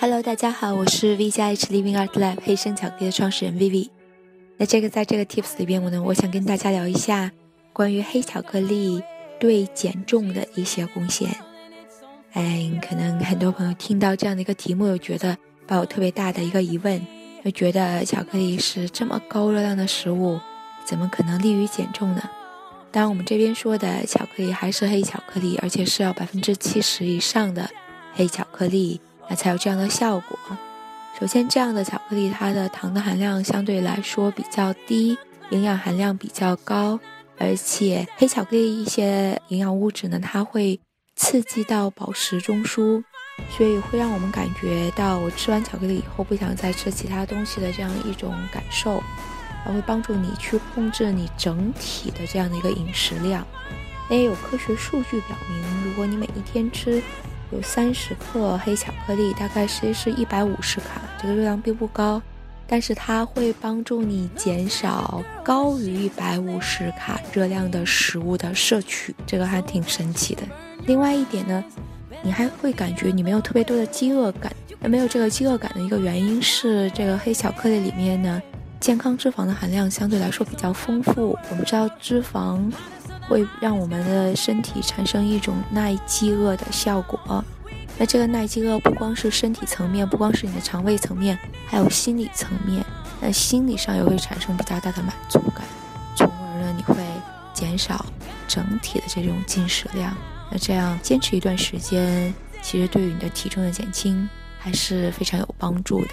Hello，大家好，我是 V 加 H Living Art Lab 黑生巧克力的创始人 Vivi。那这个在这个 Tips 里边，我呢，我想跟大家聊一下关于黑巧克力对减重的一些贡献。哎，可能很多朋友听到这样的一个题目，又觉得抱有特别大的一个疑问，就觉得巧克力是这么高热量的食物，怎么可能利于减重呢？当然，我们这边说的巧克力还是黑巧克力，而且是要百分之七十以上的黑巧克力，那才有这样的效果。首先，这样的巧克力它的糖的含量相对来说比较低，营养含量比较高，而且黑巧克力一些营养物质呢，它会刺激到饱食中枢，所以会让我们感觉到我吃完巧克力以后不想再吃其他东西的这样一种感受，它会帮助你去控制你整体的这样的一个饮食量。也有科学数据表明，如果你每一天吃。有三十克黑巧克力，大概是是一百五十卡，这个热量并不高，但是它会帮助你减少高于一百五十卡热量的食物的摄取，这个还挺神奇的。另外一点呢，你还会感觉你没有特别多的饥饿感。那没有这个饥饿感的一个原因是，这个黑巧克力里面呢，健康脂肪的含量相对来说比较丰富。我们知道脂肪。会让我们的身体产生一种耐饥饿的效果。那这个耐饥饿不光是身体层面，不光是你的肠胃层面，还有心理层面。那心理上也会产生比较大的满足感，从而呢，你会减少整体的这种进食量。那这样坚持一段时间，其实对于你的体重的减轻还是非常有帮助的。